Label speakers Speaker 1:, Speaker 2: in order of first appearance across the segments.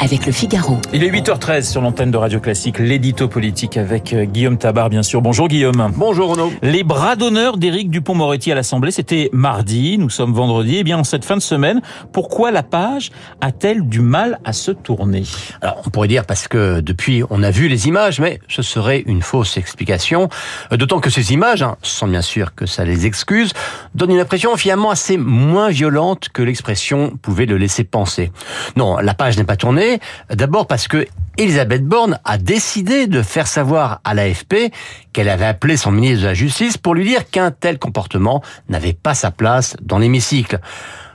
Speaker 1: avec le Figaro.
Speaker 2: Il est 8h13 sur l'antenne de Radio Classique, l'édito politique avec euh, Guillaume Tabar, bien sûr. Bonjour Guillaume.
Speaker 3: Bonjour Renaud.
Speaker 2: Les bras d'honneur d'Éric Dupont-Moretti à l'Assemblée, c'était mardi, nous sommes vendredi. Eh bien, en cette fin de semaine, pourquoi la page a-t-elle du mal à se tourner?
Speaker 3: Alors, on pourrait dire parce que depuis, on a vu les images, mais ce serait une fausse explication. Euh, d'autant que ces images, hein, sans bien sûr que ça les excuse, donnent une impression finalement assez moins violente que l'expression pouvait le laisser penser. Non, la page n'est pas tournée D'abord parce que Elisabeth Borne a décidé de faire savoir à l'AFP qu'elle avait appelé son ministre de la Justice pour lui dire qu'un tel comportement n'avait pas sa place dans l'hémicycle.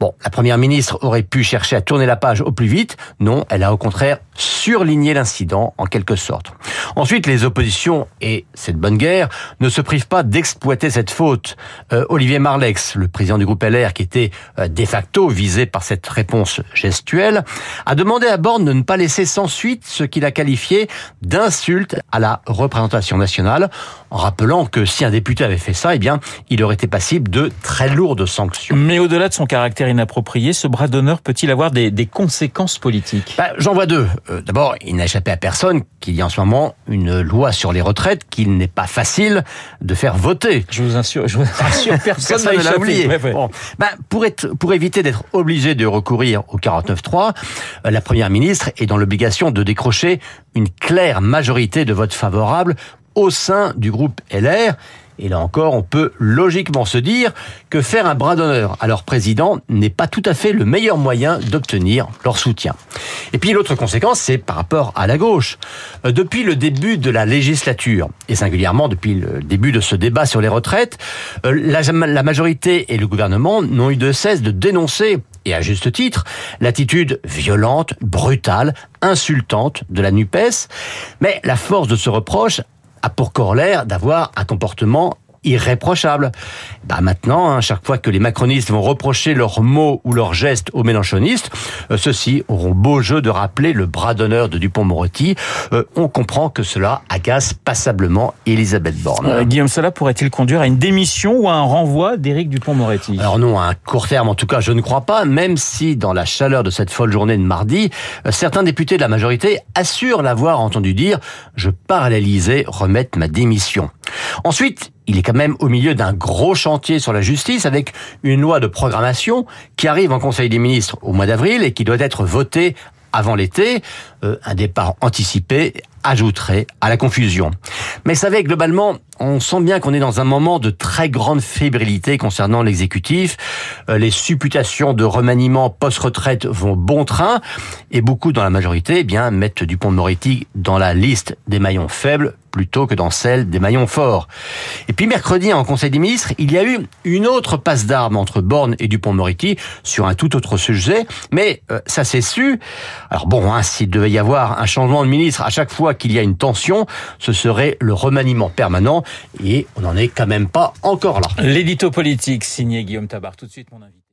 Speaker 3: Bon, la première ministre aurait pu chercher à tourner la page au plus vite. Non, elle a au contraire surligné l'incident en quelque sorte. Ensuite, les oppositions et cette bonne guerre ne se privent pas d'exploiter cette faute. Euh, Olivier Marlex, le président du groupe LR, qui était euh, de facto visé par cette réponse gestuelle, a demandé à Borne de ne pas laisser sans suite ce qu'il a qualifié d'insulte à la représentation nationale, en rappelant que si un député avait fait ça, eh bien, il aurait été passible de très lourdes sanctions.
Speaker 2: Mais au-delà de son caractère inapproprié, ce bras d'honneur peut-il avoir des, des conséquences politiques?
Speaker 3: Bah, J'en vois deux. Euh, D'abord, il n'a échappé à personne qu'il y a en ce moment une loi sur les retraites qu'il n'est pas facile de faire voter.
Speaker 2: Je vous assure, je vous assure personne
Speaker 3: ne l'a oublié. Bon. Bah, pour, être, pour éviter d'être obligé de recourir au 49.3, euh, la Première ministre est dans l'obligation de décrocher une claire majorité de votes favorables au sein du groupe LR et là encore, on peut logiquement se dire que faire un bras d'honneur à leur président n'est pas tout à fait le meilleur moyen d'obtenir leur soutien. Et puis l'autre conséquence, c'est par rapport à la gauche. Euh, depuis le début de la législature, et singulièrement depuis le début de ce débat sur les retraites, euh, la majorité et le gouvernement n'ont eu de cesse de dénoncer et à juste titre, l'attitude violente, brutale, insultante de la NUPES. Mais la force de ce reproche a pour corollaire d'avoir un comportement irréprochable. Bah maintenant, hein, chaque fois que les macronistes vont reprocher leurs mots ou leurs gestes aux mélanchonistes, euh, ceux-ci auront beau jeu de rappeler le bras d'honneur de Dupont-Moretti. Euh, on comprend que cela agace passablement Elisabeth Borne.
Speaker 2: Euh, Guillaume, cela pourrait-il conduire à une démission ou à un renvoi d'Éric Dupont-Moretti?
Speaker 3: Alors non, à un court terme en tout cas, je ne crois pas, même si dans la chaleur de cette folle journée de mardi, certains députés de la majorité assurent l'avoir entendu dire « je pars à remettre ma démission ». Ensuite, il est quand même au milieu d'un gros chantier sur la justice avec une loi de programmation qui arrive en Conseil des ministres au mois d'avril et qui doit être votée avant l'été. Euh, un départ anticipé ajouterait à la confusion. Mais savez, globalement, on sent bien qu'on est dans un moment de très grande fébrilité concernant l'exécutif. Euh, les supputations de remaniement post-retraite vont bon train et beaucoup dans la majorité eh bien mettent Dupont-Moretti dans la liste des maillons faibles plutôt que dans celle des maillons forts. Et puis mercredi, en Conseil des ministres, il y a eu une autre passe d'armes entre Borne et Dupont-Moretti sur un tout autre sujet, mais euh, ça s'est su. Alors bon, hein, s'il devait y avoir un changement de ministre à chaque fois qu'il y a une tension, ce serait le remaniement permanent, et on n'en est quand même pas encore là.
Speaker 2: L'édito politique signé Guillaume Tabar. Tout de suite, mon invité.